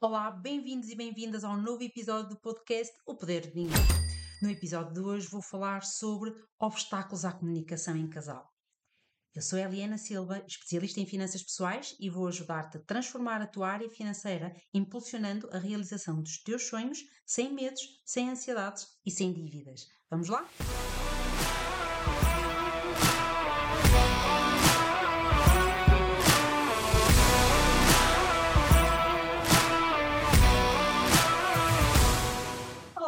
Olá, bem-vindos e bem-vindas ao novo episódio do podcast O Poder de Ninguém. No episódio de hoje vou falar sobre obstáculos à comunicação em casal. Eu sou Eliana Silva, especialista em finanças pessoais e vou ajudar-te a transformar a tua área financeira, impulsionando a realização dos teus sonhos sem medos, sem ansiedades e sem dívidas. Vamos lá?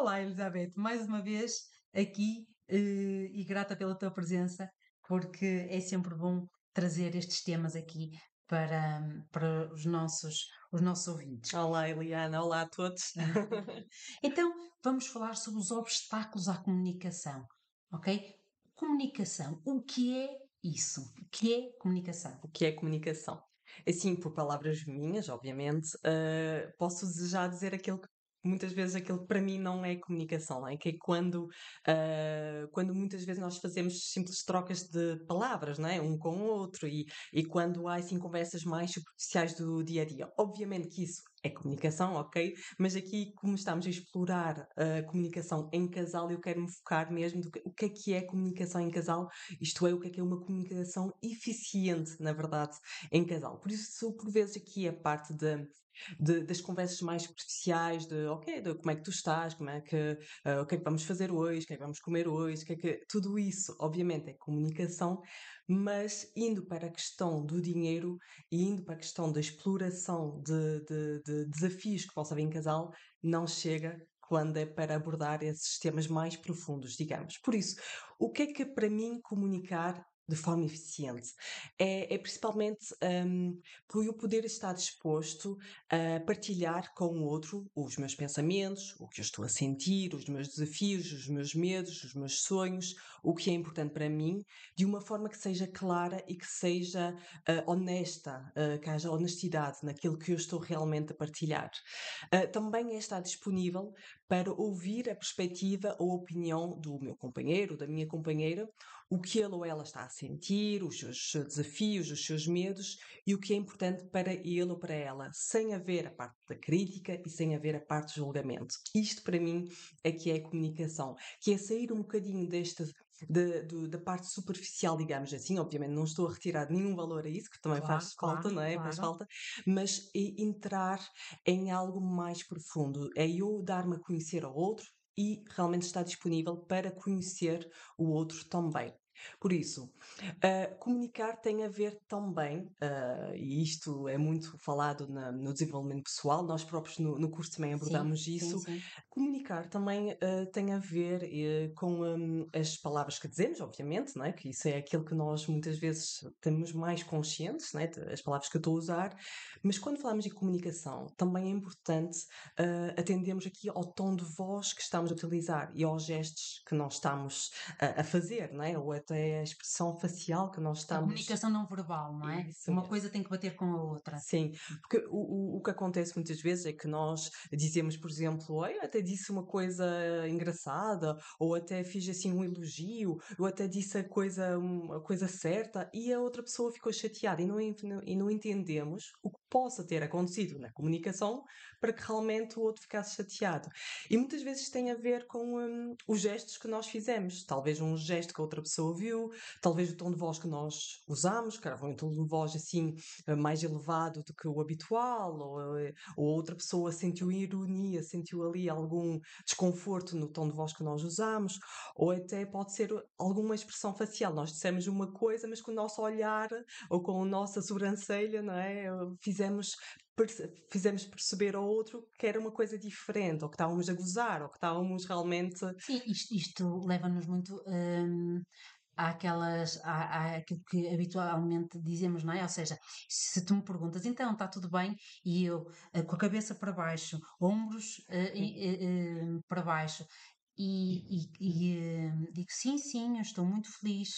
Olá, Elizabeth, mais uma vez aqui eh, e grata pela tua presença, porque é sempre bom trazer estes temas aqui para, para os, nossos, os nossos ouvintes. Olá, Eliana, olá a todos. Então, vamos falar sobre os obstáculos à comunicação, ok? Comunicação, o que é isso? O que é comunicação? O que é comunicação? Assim, por palavras minhas, obviamente, uh, posso já dizer aquilo que muitas vezes aquilo para mim não é comunicação, não é? Que é quando, uh, quando muitas vezes nós fazemos simples trocas de palavras, não é? Um com o outro e, e quando há assim conversas mais superficiais do dia a dia. Obviamente que isso é comunicação, ok? Mas aqui, como estamos a explorar a comunicação em casal, eu quero me focar mesmo do que, o que é que é comunicação em casal, isto é, o que é que é uma comunicação eficiente, na verdade, em casal. Por isso, por vezes, aqui a parte de de, das conversas mais superficiais, de ok, de como é que tu estás, como é que, uh, o que é que vamos fazer hoje, o que é que vamos comer hoje, que é que, tudo isso, obviamente, é comunicação, mas indo para a questão do dinheiro e indo para a questão da exploração de, de, de desafios que possa haver em casal, não chega quando é para abordar esses temas mais profundos, digamos. Por isso, o que é que para mim comunicar de forma eficiente. É, é principalmente um, por eu poder estar disposto a partilhar com o outro os meus pensamentos, o que eu estou a sentir, os meus desafios, os meus medos, os meus sonhos, o que é importante para mim, de uma forma que seja clara e que seja uh, honesta, uh, que haja honestidade naquilo que eu estou realmente a partilhar. Uh, também é estar disponível para ouvir a perspectiva ou a opinião do meu companheiro, da minha companheira, o que ele ou ela está a sentir, os seus desafios, os seus medos e o que é importante para ele ou para ela, sem haver a parte da crítica e sem haver a parte do julgamento. Isto para mim é que é a comunicação, que é sair um bocadinho desta de, de, da parte superficial, digamos assim. Obviamente não estou a retirar nenhum valor a isso, que também claro, faz falta, claro, não é? Claro. Faz falta, mas entrar em algo mais profundo, é eu dar-me a conhecer ao outro e realmente estar disponível para conhecer o outro também. Por isso, uh, comunicar tem a ver também, uh, e isto é muito falado na, no desenvolvimento pessoal, nós próprios no, no curso também abordamos sim, isso. Sim, sim. Comunicar também uh, tem a ver com um, as palavras que dizemos, obviamente, não é? que isso é aquilo que nós muitas vezes temos mais conscientes, não é? as palavras que eu estou a usar, mas quando falamos em comunicação, também é importante atendermos aqui ao tom de voz que estamos a utilizar e aos gestos que nós estamos a fazer, não é? ou é a expressão facial que nós estamos. A comunicação não verbal, não é? Isso Uma mesmo. coisa tem que bater com a outra. Sim, porque o, o, que acontece muitas vezes é que nós dizemos, por exemplo, eu até disse uma coisa engraçada, ou até fiz assim um elogio, ou até disse a coisa, a coisa certa, e a outra pessoa ficou chateada e não, e não entendemos o que possa ter acontecido na comunicação para que realmente o outro ficasse chateado. E muitas vezes tem a ver com um, os gestos que nós fizemos. Talvez um gesto que a outra pessoa ouviu, talvez o tom de voz que nós usamos, que era um tom de voz assim eh, mais elevado do que o habitual, ou, eh, ou outra pessoa sentiu ironia, sentiu ali algum desconforto no tom de voz que nós usamos, ou até pode ser alguma expressão facial. Nós dissemos uma coisa, mas com o nosso olhar ou com a nossa sobrancelha, não é? Fizemos fizemos perceber ao outro que era uma coisa diferente, ou que estávamos a gozar, ou que estávamos realmente. Sim, isto, isto leva-nos muito hum, àquelas, à, à, aquilo que habitualmente dizemos, não é? Ou seja, se tu me perguntas, então está tudo bem, e eu uh, com a cabeça para baixo, ombros uh, uh, para baixo, e, e, e digo sim, sim, eu estou muito feliz,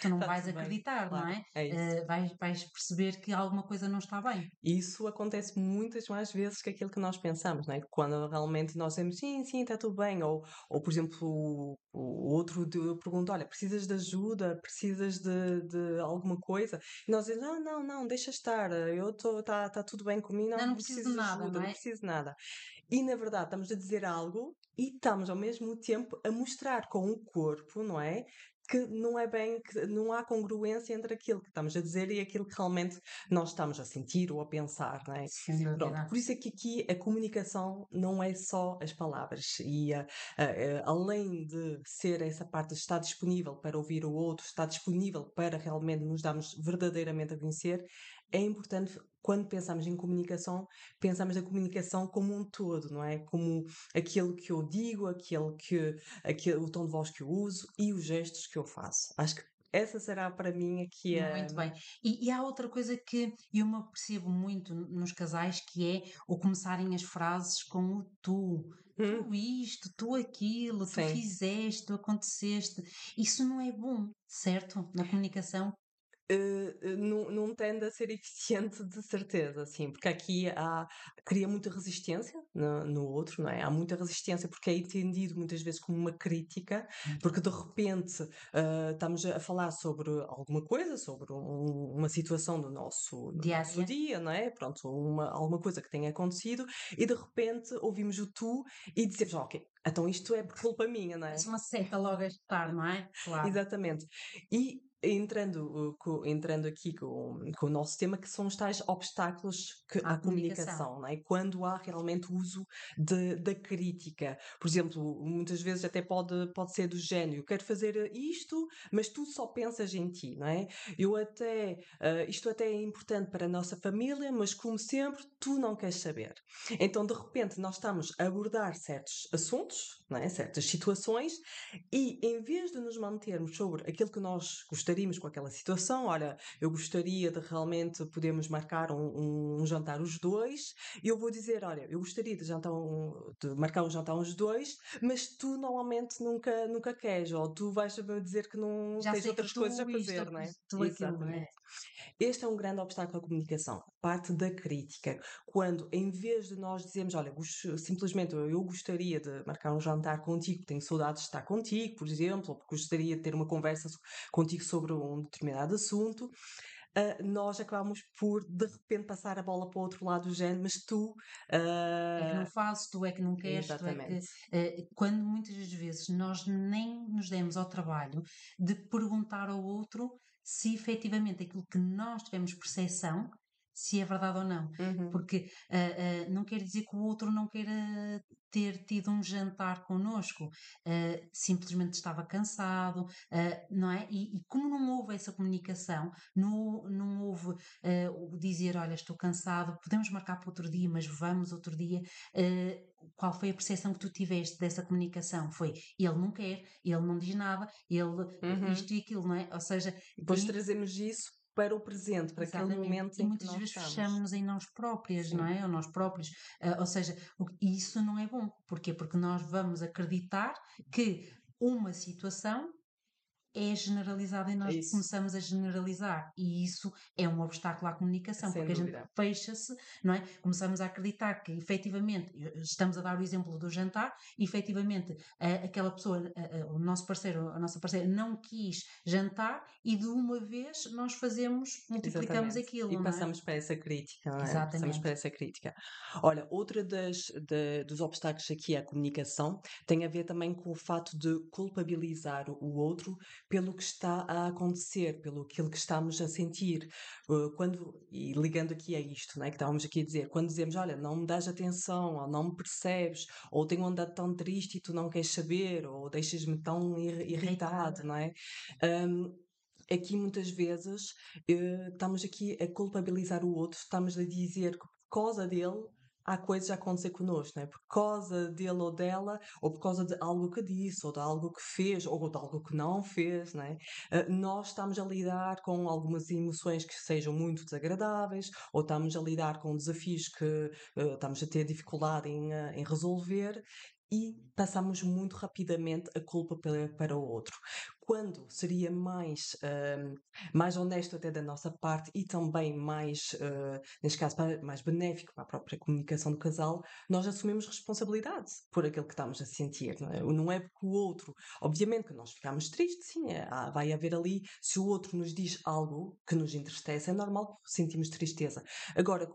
tu não vais acreditar, não claro, é? é isso. Eh, vais, vais perceber que alguma coisa não está bem. Isso acontece muitas mais vezes que aquilo que nós pensamos, não é? Quando realmente nós dizemos sim, sim, está tudo bem, ou, ou por exemplo, o, o outro pergunta: Olha, precisas de ajuda, precisas de, de alguma coisa? E nós dizemos: Não, não, não, deixa estar, eu estou, está tá tudo bem comigo, não, Não, não preciso de preciso de nada, ajuda, não não é? preciso de nada. E na verdade estamos a dizer algo e estamos ao mesmo tempo a mostrar com o corpo, não é? Que não é bem, que não há congruência entre aquilo que estamos a dizer e aquilo que realmente nós estamos a sentir ou a pensar, não é? Sem Pronto, por isso é que aqui a comunicação não é só as palavras e a- a- a- além de ser essa parte de estar disponível para ouvir o outro, estar disponível para realmente nos darmos verdadeiramente a conhecer, é importante quando pensamos em comunicação, pensamos na comunicação como um todo, não é? Como aquilo que eu digo, aquele que, aquele, o tom de voz que eu uso e os gestos que eu faço. Acho que essa será para mim aqui a. Muito bem. E, e há outra coisa que eu me apercebo muito nos casais, que é o começarem as frases com o tu. Hum, Tu isto, tu aquilo, tu sim. fizeste, tu aconteceste. Isso não é bom, certo? Na comunicação. Eh, não, não tende a ser eficiente de certeza, assim, porque aqui há, cria muita resistência no, no outro, não é? Há muita resistência porque é entendido muitas vezes como uma crítica, porque de repente ah, estamos a falar sobre alguma coisa, sobre um- uma situação do nosso, do Dia nosso dia. não é? Pronto, uma, alguma coisa que tenha acontecido e de repente ouvimos o tu e dizemos, ok, então isto é por culpa minha, não é? Parece uma seca logo a estar, não é? Claro. Exatamente. E entrando, entrando aqui com, com o nosso tema, que são os tais obstáculos que, À à comunicação. comunicação, não é? Quando há realmente uso de, da crítica. Por exemplo, muitas vezes até pode, pode ser do género, eu quero fazer isto, mas tu só pensas em ti, não é? Eu até, uh, isto até é importante para a nossa família, mas como sempre, tu não queres saber. Então, de repente, nós estamos a abordar certos assuntos, não é? certas situações, e em vez de nos mantermos sobre aquilo que nós gostaríamos com aquela situação, olha, eu gostaria de realmente podermos marcar um, um- um jantar os dois, eu vou dizer, olha, eu gostaria de, jantar um- de marcar um jantar os dois, mas tu normalmente nunca, nunca queres, ou tu vais dizer que não Já tens outras coisas a fazer, não é? tu aquilo, não é? Exatamente. Este é um grande obstáculo à comunicação, parte da crítica. Quando, em vez de nós dizermos, olha, simplesmente eu gostaria de marcar um jantar contigo, tenho saudades de estar contigo, por exemplo, ou porque gostaria de ter uma conversa contigo sobre um determinado assunto, ah, nós acabamos por, de repente, passar a bola para o outro lado do género, mas tu. É que não fazes, tu é que não queres, tu é que. exatamente. eh, quando muitas das vezes nós nem nos demos ao trabalho de perguntar ao outro se efetivamente aquilo que nós tivemos percepção, se é verdade ou não. Uhum. Porque ah, ah, não quer dizer que o outro não queira ter tido um jantar connosco, ah, simplesmente estava cansado, não é? E, e como não houve essa comunicação, não, não houve o dizer: Olha, estou cansado, podemos marcar para outro dia, mas vamos outro dia. qual foi a percepção que tu tiveste dessa comunicação? Foi ele não quer, ele não diz nada, ele Uhum. isto e aquilo, não é? Ou seja, Depois trazemos isso para o presente, para aquele Exatamente. momento E em que muitas nós vezes fechamos-nos em nós próprias, não Sim. é? Ou nós próprios. Ah, ou seja, e isso não é bom. Porquê? Porque nós vamos acreditar que uma situação é generalizada e nós Isso. começamos a generalizar. E isso é um obstáculo à comunicação, Sem porque a dúvida. gente fecha-se, não é? Começamos a acreditar que efetivamente, eh, estamos a dar o exemplo do jantar, efetivamente a- aquela pessoa, a- a- o nosso parceiro, a nossa parceira não quis jantar e de uma vez nós fazemos, multiplicamos Exatamente. aquilo, E não é? passamos para essa crítica, não é? Passamos Exatamente. para essa crítica. Olha, outra das, de- dos obstáculos aqui à comunicação tem a ver também com o fato de culpabilizar o outro pelo que está a acontecer, pelo aquilo que estamos a sentir. Uh, Quando, e ligando aqui a isto, não é? Que estávamos aqui a dizer, quando dizemos, olha, não me dás atenção, ou não me percebes, ou tenho andado tão triste e tu não queres saber, ou deixas-me tão ir- irritado, não é? Um, aqui muitas vezes eh, estamos aqui a culpabilizar o outro, estamos a dizer que por causa dele há coisas a acontecer connosco, não é? Por causa dele ou dela, ou por causa de algo que disse, ou de algo que fez, ou de algo que não fez, é? Eh, nós estamos a lidar com algumas emoções que sejam muito desagradáveis, ou estamos a lidar com desafios que eh, estamos a ter dificuldade em, eh, em resolver, e passamos muito rapidamente a culpa para o outro. Quando seria mais, uh, mais honesto até da nossa parte e também mais, uh, neste caso, mais benéfico para a própria comunicação do casal, nós assumimos responsabilidade por aquilo que estamos a sentir. Não é, não é porque o outro, obviamente que nós ficamos tristes, sim, é, vai haver ali, se o outro nos diz algo que nos entristece, é normal que sentimos tristeza. Agora,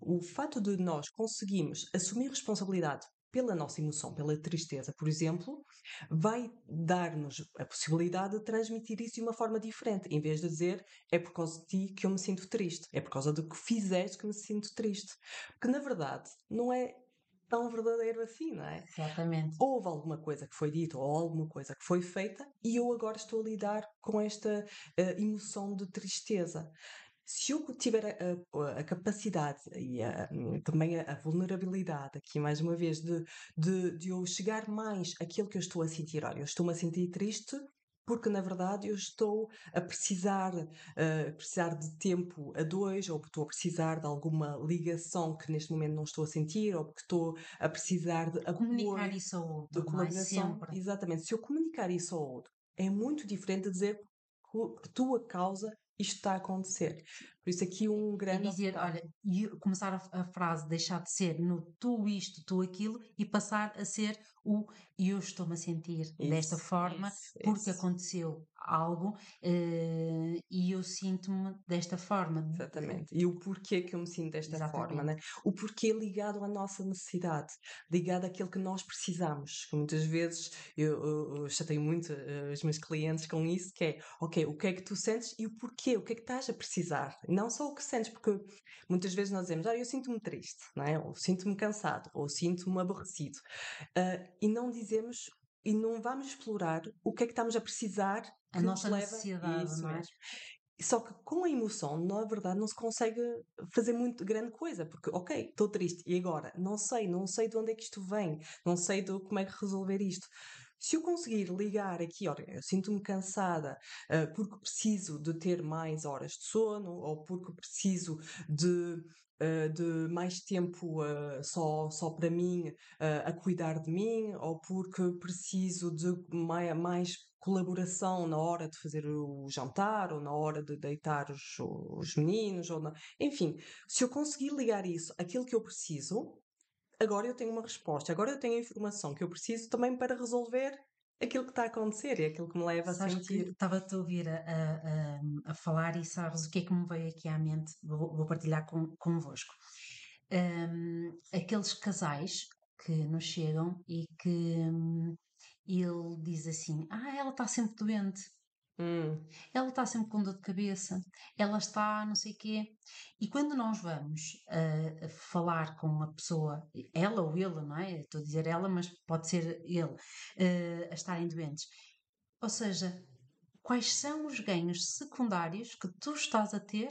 o fato de nós conseguirmos assumir responsabilidade pela nossa emoção, pela tristeza, por exemplo, vai dar-nos a possibilidade de transmitir isso de uma forma diferente, em vez de dizer é por causa de ti que eu me sinto triste, é por causa do que fizeste que me sinto triste. Porque na verdade não é tão verdadeiro assim, não é? Exatamente. Houve alguma coisa que foi dita ou alguma coisa que foi feita e eu agora estou a lidar com esta uh, emoção de tristeza se eu tiver a, a, a capacidade e a, também a, vulnerabilidade, aqui mais uma vez, de, de, de eu chegar mais àquilo que eu estou a sentir, olha, eu estou-me a sentir triste porque na verdade eu estou a precisar, uh, precisar de tempo a dois, ou estou a precisar de alguma ligação que neste momento não estou a sentir, ou porque estou a precisar de comunicar isso ao outro, de é? colaboração. Exatamente. Se eu comunicar isso ao outro, é muito diferente de dizer que tua causa isto está a acontecer. Por isso aqui um grande... Dizer, olha, começar a, a, frase deixar de ser no tu isto, tu aquilo e passar a ser o eu estou-me a sentir isso, desta forma isso, porque isso. aconteceu algo uh, e eu sinto-me desta forma. Exatamente. E o porquê que eu me sinto desta Exatamente. forma, né? O porquê ligado à nossa necessidade, ligado àquilo que nós precisamos. Que muitas vezes eu, eu, eu chatei muito uh, os meus clientes com isso, que é, ok, o que é que tu sentes e o porquê, o que é que estás a precisar. Não só o que sentes, porque muitas vezes nós dizemos, ah, eu sinto-me triste, não é? ou sinto-me cansado, ou sinto-me aborrecido. Uh, e não dizemos e não vamos explorar o que é que estamos a precisar a nossa leva necessidade, isso não é? Mesmo. Só que com a emoção, na verdade, não se consegue fazer muito grande coisa, porque, ok, estou triste, e agora? Não sei, não sei de onde é que isto vem, não sei de como é que resolver isto. Se eu conseguir ligar aqui, olha, eu sinto-me cansada uh, porque preciso de ter mais horas de sono, ou porque preciso de Uh, de mais tempo uh, só, só para mim, a cuidar de mim, ou porque preciso de mais, mais, colaboração na hora de fazer o jantar, ou na hora de deitar os, os meninos, ou na... enfim, se eu conseguir ligar isso àquilo que eu preciso, agora eu tenho uma resposta, agora eu tenho a informação que eu preciso também para resolver aquilo que está a acontecer e aquilo que me leva sabes a sentir. Estava-te a ouvir a, a, a, falar e sabes o que é que me veio aqui à mente, vou, vou partilhar com, convosco. Um, aqueles casais que nos chegam e que um, ele diz assim: Ah, ela está sempre doente. Hum. Ela está sempre com dor de cabeça, ela está não sei o quê. E quando nós vamos uh, falar com uma pessoa, ela ou ele, não é? Estou a dizer ela, mas pode ser ele, uh, a estarem doentes. Ou seja, quais são os ganhos secundários que tu estás a ter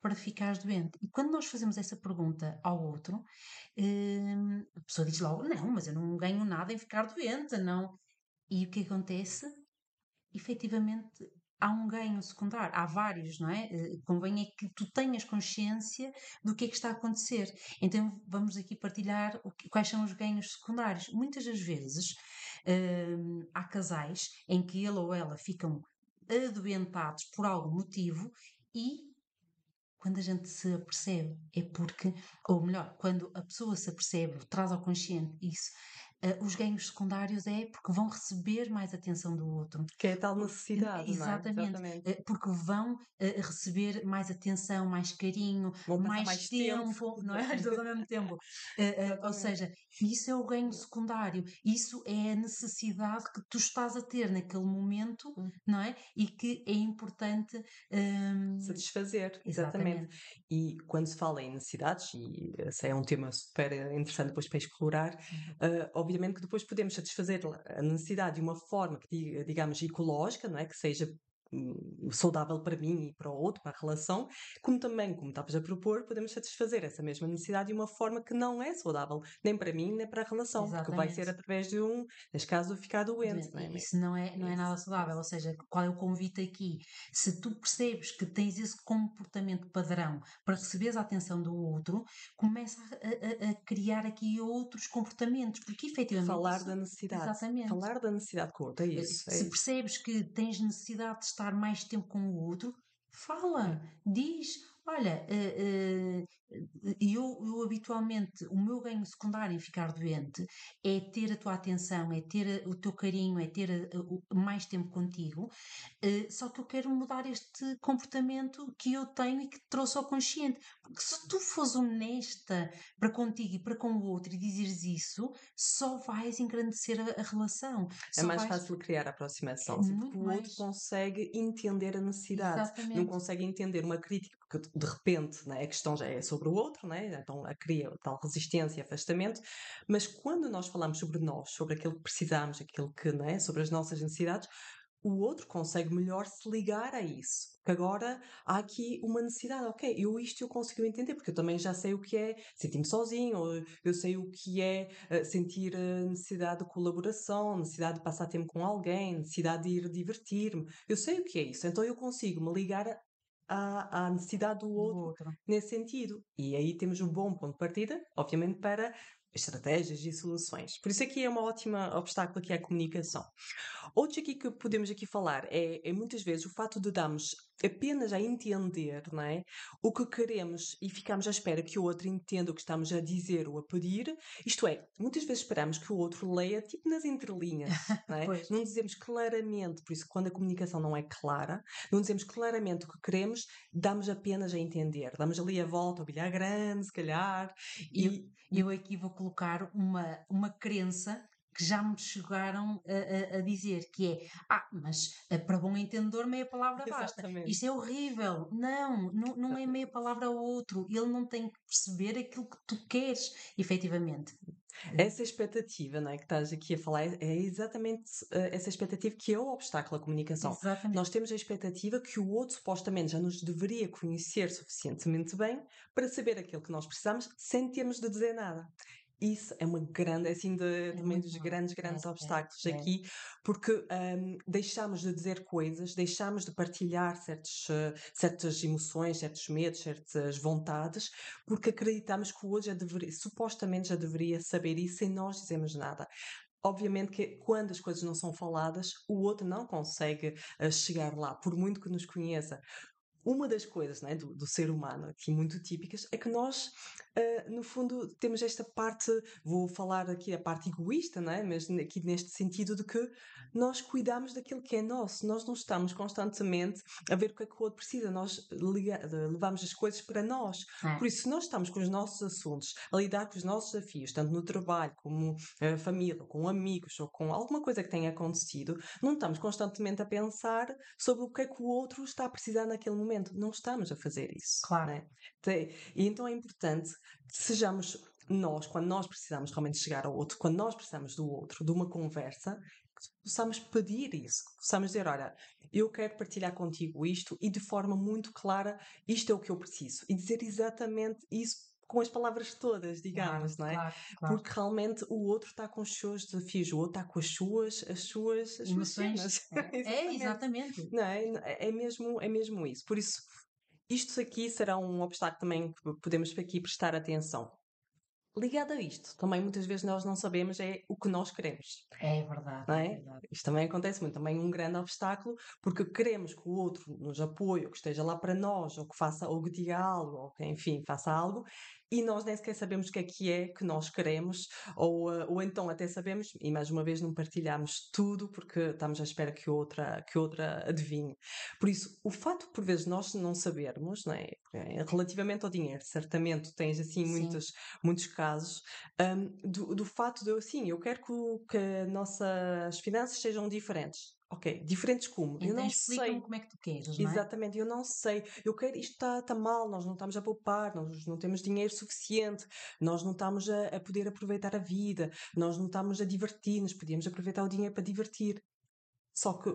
para ficares doente? E quando nós fazemos essa pergunta ao outro, uh, a pessoa diz logo: Não, mas eu não ganho nada em ficar doente, não. E o que acontece? Efetivamente há um ganho secundário, há vários, não é? Uh, convém é que tu tenhas consciência do que é que está a acontecer. Então vamos aqui partilhar que, quais são os ganhos secundários. Muitas das vezes uh, há casais em que ele ou ela ficam adoentados por algum motivo e quando a gente se apercebe é porque, ou melhor, quando a pessoa se apercebe, traz ao consciente isso, uh, os ganhos secundários é porque vão receber mais atenção do outro. Que é a tal necessidade, Exatamente. Não é? Exatamente. Uh, porque vão uh, receber mais atenção, mais carinho, mais, mais, tempo, tempo, não é? Tudo ao mesmo tempo. ou seja, isso é o ganho secundário. Isso é a necessidade que tu estás a ter naquele momento, hum. não é? E que é importante um... satisfazer. Exatamente. exatamente. E quando se fala em necessidades, e esse é um tema super interessante depois para explorar, uhum obviamente que depois podemos satisfazer a necessidade de uma forma digamos, ecológica, não é? Que seja saudável para mim e para o outro, para a relação, como também, como estavas a propor, podemos satisfazer essa mesma necessidade de uma forma que não é saudável, nem para mim, nem para a relação, porque vai ser Exatamente. através de um, neste caso, ficar doente, não é? Isso não é, não é nada saudável, ou seja, qual é o convite aqui? Se tu percebes que tens esse comportamento padrão para receberes a atenção do outro, começa a, a- a criar aqui outros comportamentos, porque efetivamente Falar isso- da necessidade. Exatamente. Falar da necessidade com o outro, é isso. é Se isso. percebes que tens necessidade de estar mais tempo com o outro, fala, diz, olha, eh, eh, eu, eu habitualmente, o meu ganho secundário em ficar doente é ter a tua atenção, é ter a- o teu carinho, é ter a- o- mais tempo contigo, eh, só que eu quero mudar este comportamento que eu tenho e que trouxe ao consciente. Porque se tu fores honesta para contigo e para com o outro e dizeres isso, só vais engrandecer a, a relação. É só mais vais- fácil criar a aproximação, É porque o outro mais. consegue entender a necessidade, não Exatamente. consegue entender uma crítica, porque de repente né, a questão já é sobre o outro, né, então cria tal resistência e afastamento, mas quando nós falamos sobre nós, sobre aquilo que precisamos, aquilo que, né, sobre as nossas necessidades, o outro consegue melhor se ligar a isso. Porque agora há aqui uma necessidade, ok, eu isto eu consigo entender, porque eu também já sei o que é sentir-me sozinho, ou eu sei o que é eh, sentir a necessidade de colaboração, necessidade de passar tempo com alguém, necessidade de ir divertir-me. Eu sei o que é isso, então eu consigo me ligar à, à necessidade do do outro outro. nesse sentido. E aí temos um bom ponto de partida, obviamente, para estratégias e soluções. Por isso aqui é uma ótima obstáculo que é a comunicação. Outro aqui que podemos aqui falar é, é muitas vezes o fato de darmos apenas a entender não é, o que queremos e ficamos à espera que o outro entenda o que estamos a dizer ou a pedir. Isto é, muitas vezes esperamos que o outro leia tipo nas entrelinhas. Não, é? Não dizemos claramente, por isso quando a comunicação não é clara, não dizemos claramente o que queremos, damos apenas a entender. Damos ali a volta, ao bilhar grande, se calhar. E, Eu aqui vou colocar uma, uma crença que já me chegaram a, a- a dizer, que é, ah, mas para bom entendedor meia palavra basta. Exatamente. Isto é horrível. Não, não, não é meia palavra ao outro. Ele não tem que perceber aquilo que tu queres, efetivamente. Essa expectativa não é, que estás aqui a falar é é exatamente eh, essa expectativa que é o obstáculo à comunicação. Exatamente. Nós temos a expectativa que o outro supostamente já nos deveria conhecer suficientemente bem para saber aquilo que nós precisamos sem termos de dizer nada. Isso é uma grande, é assim, de, também muito dos mau. grandes, grandes É, é, obstáculos é. aqui, porque hum, deixamos de dizer coisas, deixamos de partilhar certos, certas emoções, certos medos, certas vontades, porque acreditamos que outro já deveria, supostamente já deveria saber isso sem nós dizermos nada. Obviamente que quando as coisas não são faladas, o outro não consegue eh, chegar lá, por muito que nos conheça. Uma das coisas né, do, do ser humano aqui muito típicas é que nós, eh, no fundo, temos esta parte, vou falar aqui a parte egoísta, né, mas aqui neste sentido de que nós cuidamos daquilo que é nosso, nós não estamos constantemente a ver o que é que o outro precisa, nós liga- levamos as coisas para nós. É. Por isso, se nós estamos com os nossos assuntos, a lidar com os nossos desafios, tanto no trabalho, como a família, com amigos, ou com alguma coisa que tenha acontecido, não estamos constantemente a pensar sobre o que é que o outro está a precisar naquele momento. Não estamos a fazer isso. Claro. né? E então é importante que sejamos nós, quando nós precisamos realmente chegar ao outro, quando nós precisamos do outro, de uma conversa, que possamos pedir isso, que possamos dizer, olha, eu quero partilhar contigo isto e de forma muito clara, isto é o que eu preciso. E dizer exatamente isso com as palavras todas, digamos, não é? Claro, claro. Porque realmente o outro está com os seus desafios, o outro está com as suas, as suas, as suas cenas. É, exatamente. Não é? É mesmo, é mesmo isso. Por isso, isto aqui será um obstáculo também que podemos aqui prestar atenção. Ligado a isto, também muitas vezes nós não sabemos é o que nós queremos. É verdade. É é? verdade. Isto também acontece muito, também um grande obstáculo, porque queremos que o outro nos apoie, ou que esteja lá para nós, ou que faça, ou que diga algo, ou que, enfim, faça algo, e nós nem sequer sabemos o que é que é que nós queremos, ou, eh, ou então até sabemos, e mais uma vez não partilhamos tudo, porque estamos à espera que outra, que outra adivinhe. Por isso, o facto, por vezes, nós não sabermos, não é? Eh, relativamente ao dinheiro, certamente tens assim Sim. muitos, muitos casos, hum, do, do fato de eu, sim, eu quero que, que as nossas finanças sejam diferentes. Ok, diferentes como? eu Então não explica-me sei. como é que tu queres, não é? Exatamente, eu não sei. Eu quero, isto está tá mal, nós não estamos a poupar, nós não temos dinheiro suficiente, nós não estamos a, a poder aproveitar a vida, nós não estamos a divertir-nos, podíamos aproveitar o dinheiro para divertir. Só que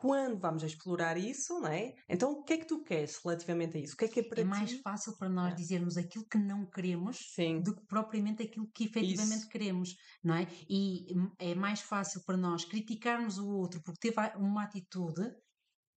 quando vamos explorar isso, não é? Então, o que é que tu queres relativamente a isso? O que é que é para É mais ti? fácil para nós É. dizermos aquilo que não queremos Sim, do que propriamente aquilo que efetivamente isso, queremos, não é? E é mais fácil para nós criticarmos o outro porque teve uma atitude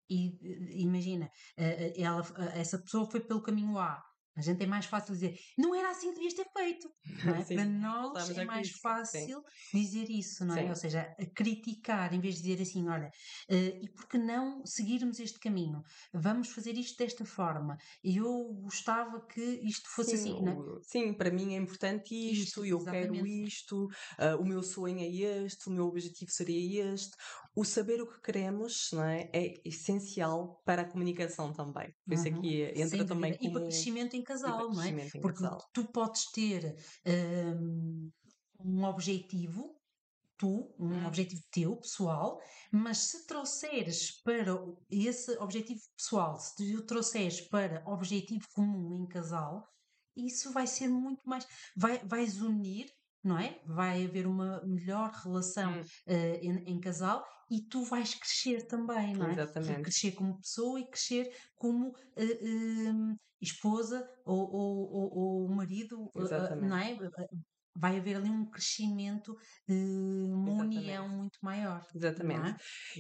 e imagina, eh, eh, ela, eh, essa pessoa foi pelo caminho A. A gente é mais fácil dizer, não era assim que devias ter feito, não é? sim, Para nós é mais isso, sim, fácil dizer isso, não é? sim, Ou seja, criticar em vez de dizer assim, olha, eh, e por que não seguirmos este caminho? Vamos fazer isto desta forma. E eu gostava que isto fosse sim, assim, não é? o- sim, para mim é importante Isto, isto, eu quero exatamente. isto, ah, o meu sonho é este, o meu objetivo seria este. O saber o que queremos, não é? É essencial para a comunicação também. Por isso Uhum, aqui entra sem também E para como crescimento em casal, não é? em Porque casal. tu podes ter hum, um objetivo, tu, um Hum, objetivo teu, pessoal, mas se trouxeres para esse objetivo pessoal, se tu o trouxeres para objetivo comum em casal, isso vai ser muito mais. Vai, vais unir, não é? Vai haver uma melhor relação eh, em, em casal e tu vais crescer também, não é? Exatamente, Crescer como pessoa e crescer como eh, hum, esposa ou, ou, ou, ou marido, não é? Eh, Vai haver ali um crescimento, eh, uma união exatamente. muito maior, não Exatamente. é?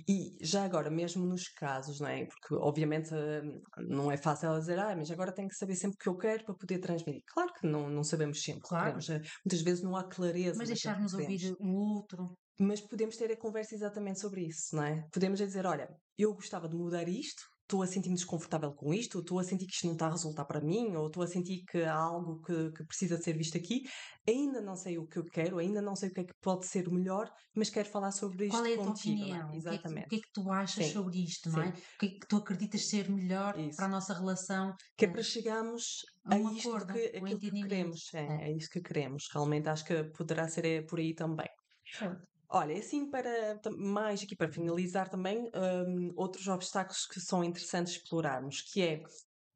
E já agora, mesmo nos casos, não é? Porque obviamente hum, não é fácil ela dizer, ah, mas agora tenho que saber sempre o que eu quero para poder transmitir. Claro que não, não sabemos sempre Claro, eh, Muitas vezes não há clareza mas deixarmos ouvir o outro, Mas podemos ter a conversa exatamente sobre isso, não é? Podemos é dizer, olha, eu gostava de mudar isto, estou a sentir-me desconfortável com isto, ou estou a sentir que isto não está a resultar para mim, ou estou a sentir que há algo que, que precisa ser visto aqui. Ainda não sei o que eu quero, ainda não sei o que é que pode ser melhor, mas quero falar sobre qual isto é a tua contigo, não é? opinião? O que é que, o Exatamente. que é que tu achas Sim, sobre isto, não é? sim, O que é que tu acreditas ser melhor para isso. a nossa relação Que é eh, para chegarmos a um isto acordo, que, que queremos. É, É, é isso que queremos. Realmente acho que poderá ser por aí também. certo. Olha, assim para mais aqui para finalizar também, hum, outros obstáculos que são interessantes explorarmos, que é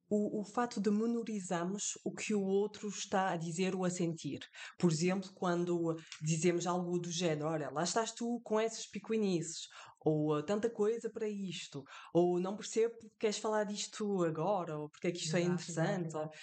o, o fato de menorizarmos o que o outro está a dizer ou a sentir. Por exemplo, quando dizemos algo do género, olha, lá estás tu com essas picuinices, ou ah, tanta coisa para isto, ou não percebo porque queres falar disto agora, ou porque é que isto é exato, interessante, exato.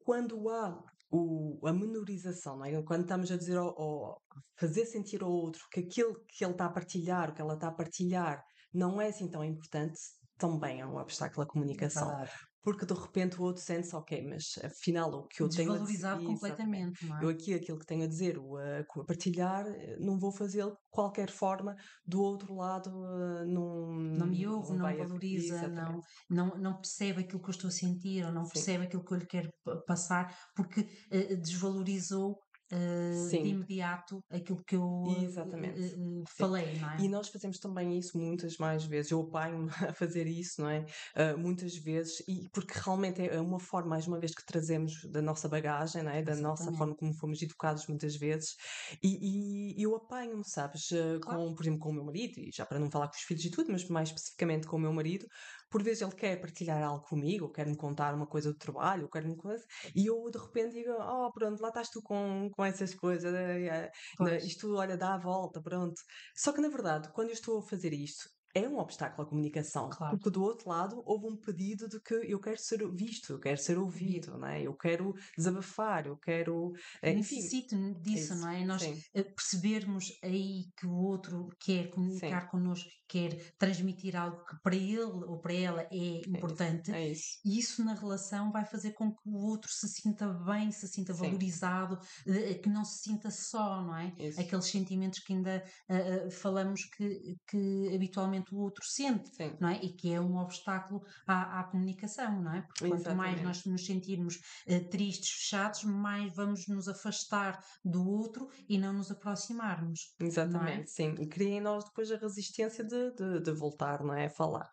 quando há o, a menorização, não é? Quando estamos a dizer ao, ao- fazer sentir ao outro que aquilo que ele está a partilhar, o que ela está a partilhar, não é assim tão importante, também é um obstáculo à comunicação. verdade. Porque de repente o outro sente-se, ok, mas afinal o que eu tenho a dizer, completamente, não eu é? aqui aquilo que tenho a dizer, o a, a partilhar, eh, não vou fazê-lo de qualquer forma, do outro lado eh, não, Não me ouve, não não valoriza, não, não, não percebe aquilo que eu estou a sentir ou não sim, percebe aquilo que eu lhe quero pa- passar porque eh, desvalorizou eh, de imediato aquilo que eu exatamente. eh, eh, falei, não E é? nós fazemos também isso muitas mais vezes. Eu apanho-me a fazer isso, não é? Ah, muitas vezes, e porque realmente é uma forma, mais uma vez, que trazemos da nossa bagagem, não é? Da nossa Exatamente. forma como fomos educados muitas vezes. E, e eu apanho-me, sabes? Claro. Com, por exemplo, com o meu marido, e já para não falar com os filhos e tudo, mas mais especificamente com o meu marido, por vezes ele quer partilhar algo comigo, ou quer-me contar uma coisa do trabalho, ou quer-me coisa, e eu de repente digo, oh, pronto, lá estás tu com, com essas coisas, Pois, isto, olha, dá a volta, pronto. Só que, na verdade, quando eu estou a fazer isto, é um obstáculo à comunicação, claro, porque do outro lado houve um pedido de que eu quero ser visto, eu quero ser ouvido. ouvido, não é? Eu quero desabafar, eu quero, eh, enfim, Necessito disso, isso, não é? Nós sim, eh, percebermos aí que o outro quer sim, comunicar connosco, quer transmitir algo que para ele ou para ela é é isso, importante, é isso, e isso na relação vai fazer com que o outro se sinta bem, se sinta sim, valorizado, eh, que não se sinta só, não é? isso, Aqueles sentimentos que ainda ah, falamos que, que habitualmente o outro sente, sim, não é? E que é um obstáculo à, à comunicação, não é? Porque quanto mais exatamente, nós nos sentirmos eh, tristes, fechados, mais vamos nos afastar do outro e não nos aproximarmos, é? exatamente, sim. E cria em nós depois a resistência de, de, de voltar, não é? A falar.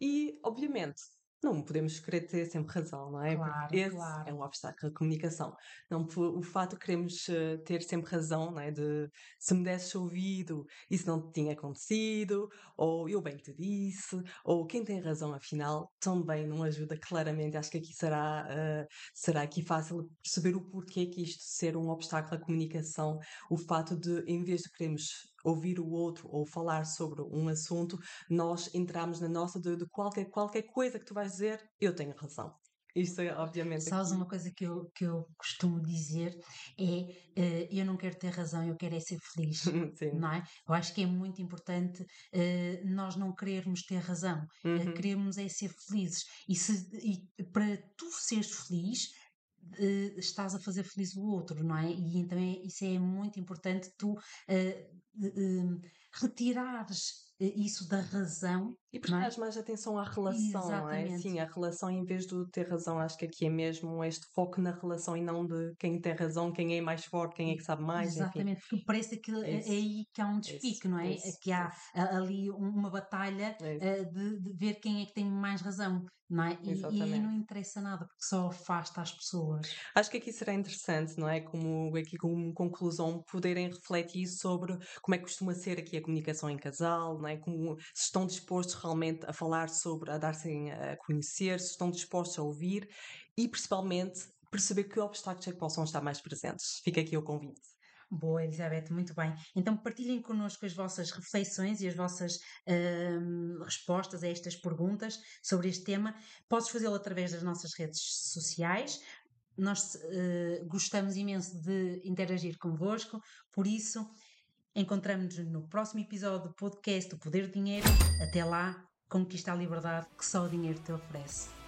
E, obviamente, não podemos querer ter sempre razão, não é? Porque Claro, esse é claro. um obstáculo à comunicação. Não, o fato de queremos eh, ter sempre razão, não é? De se me desses ouvido, isso não tinha acontecido, ou eu bem te disse, ou quem tem razão afinal, também não ajuda claramente. Acho que aqui será, eh, será aqui fácil perceber o porquê que isto ser um obstáculo à comunicação, o fato de, em vez de queremos ouvir o outro ou falar sobre um assunto, nós entramos na nossa de, de qualquer, qualquer coisa que tu vais dizer, eu tenho razão. Isto é, obviamente. Sabes uma coisa que eu, que eu costumo dizer é uh, eu não quero ter razão, eu quero é ser feliz. Sim. Não é? Eu acho que é muito importante uh, nós não querermos ter razão, uhum. uh, queremos é ser felizes. E, se, e para tu seres feliz, estás a fazer feliz o outro, não é? E então é, isso é muito importante tu uh, retirares eh, isso da razão. E prestares é? mais atenção à relação, Exatamente. não é? Sim, a relação em vez de ter razão, acho que aqui é mesmo este foco na relação e não de quem tem razão, quem é mais forte, quem é que sabe mais. Exatamente, enfim. porque parece que é, é aí que há um despique, não é? que há ali uma batalha uh, de, de, ver quem é que tem mais razão, não é? E, e, aí não interessa nada, porque só afasta as pessoas. Acho que aqui será interessante, não é? Como aqui como conclusão, poderem refletir sobre como é que costuma ser aqui a comunicação em casal, não é? Como se estão dispostos realmente a falar sobre, a dar-se a conhecer, se estão dispostos a ouvir e principalmente perceber que obstáculos é que possam estar mais presentes. Fica aqui o convite. Boa, Elizabeth, muito bem. Então partilhem connosco as vossas reflexões e as vossas hum, respostas a estas perguntas sobre este tema. Podes fazê-lo através das nossas redes sociais. Nós uh, gostamos imenso de interagir convosco, por isso Encontramos-nos no próximo episódio do podcast O Poder do Dinheiro. Até lá, conquista a liberdade que só o dinheiro te oferece.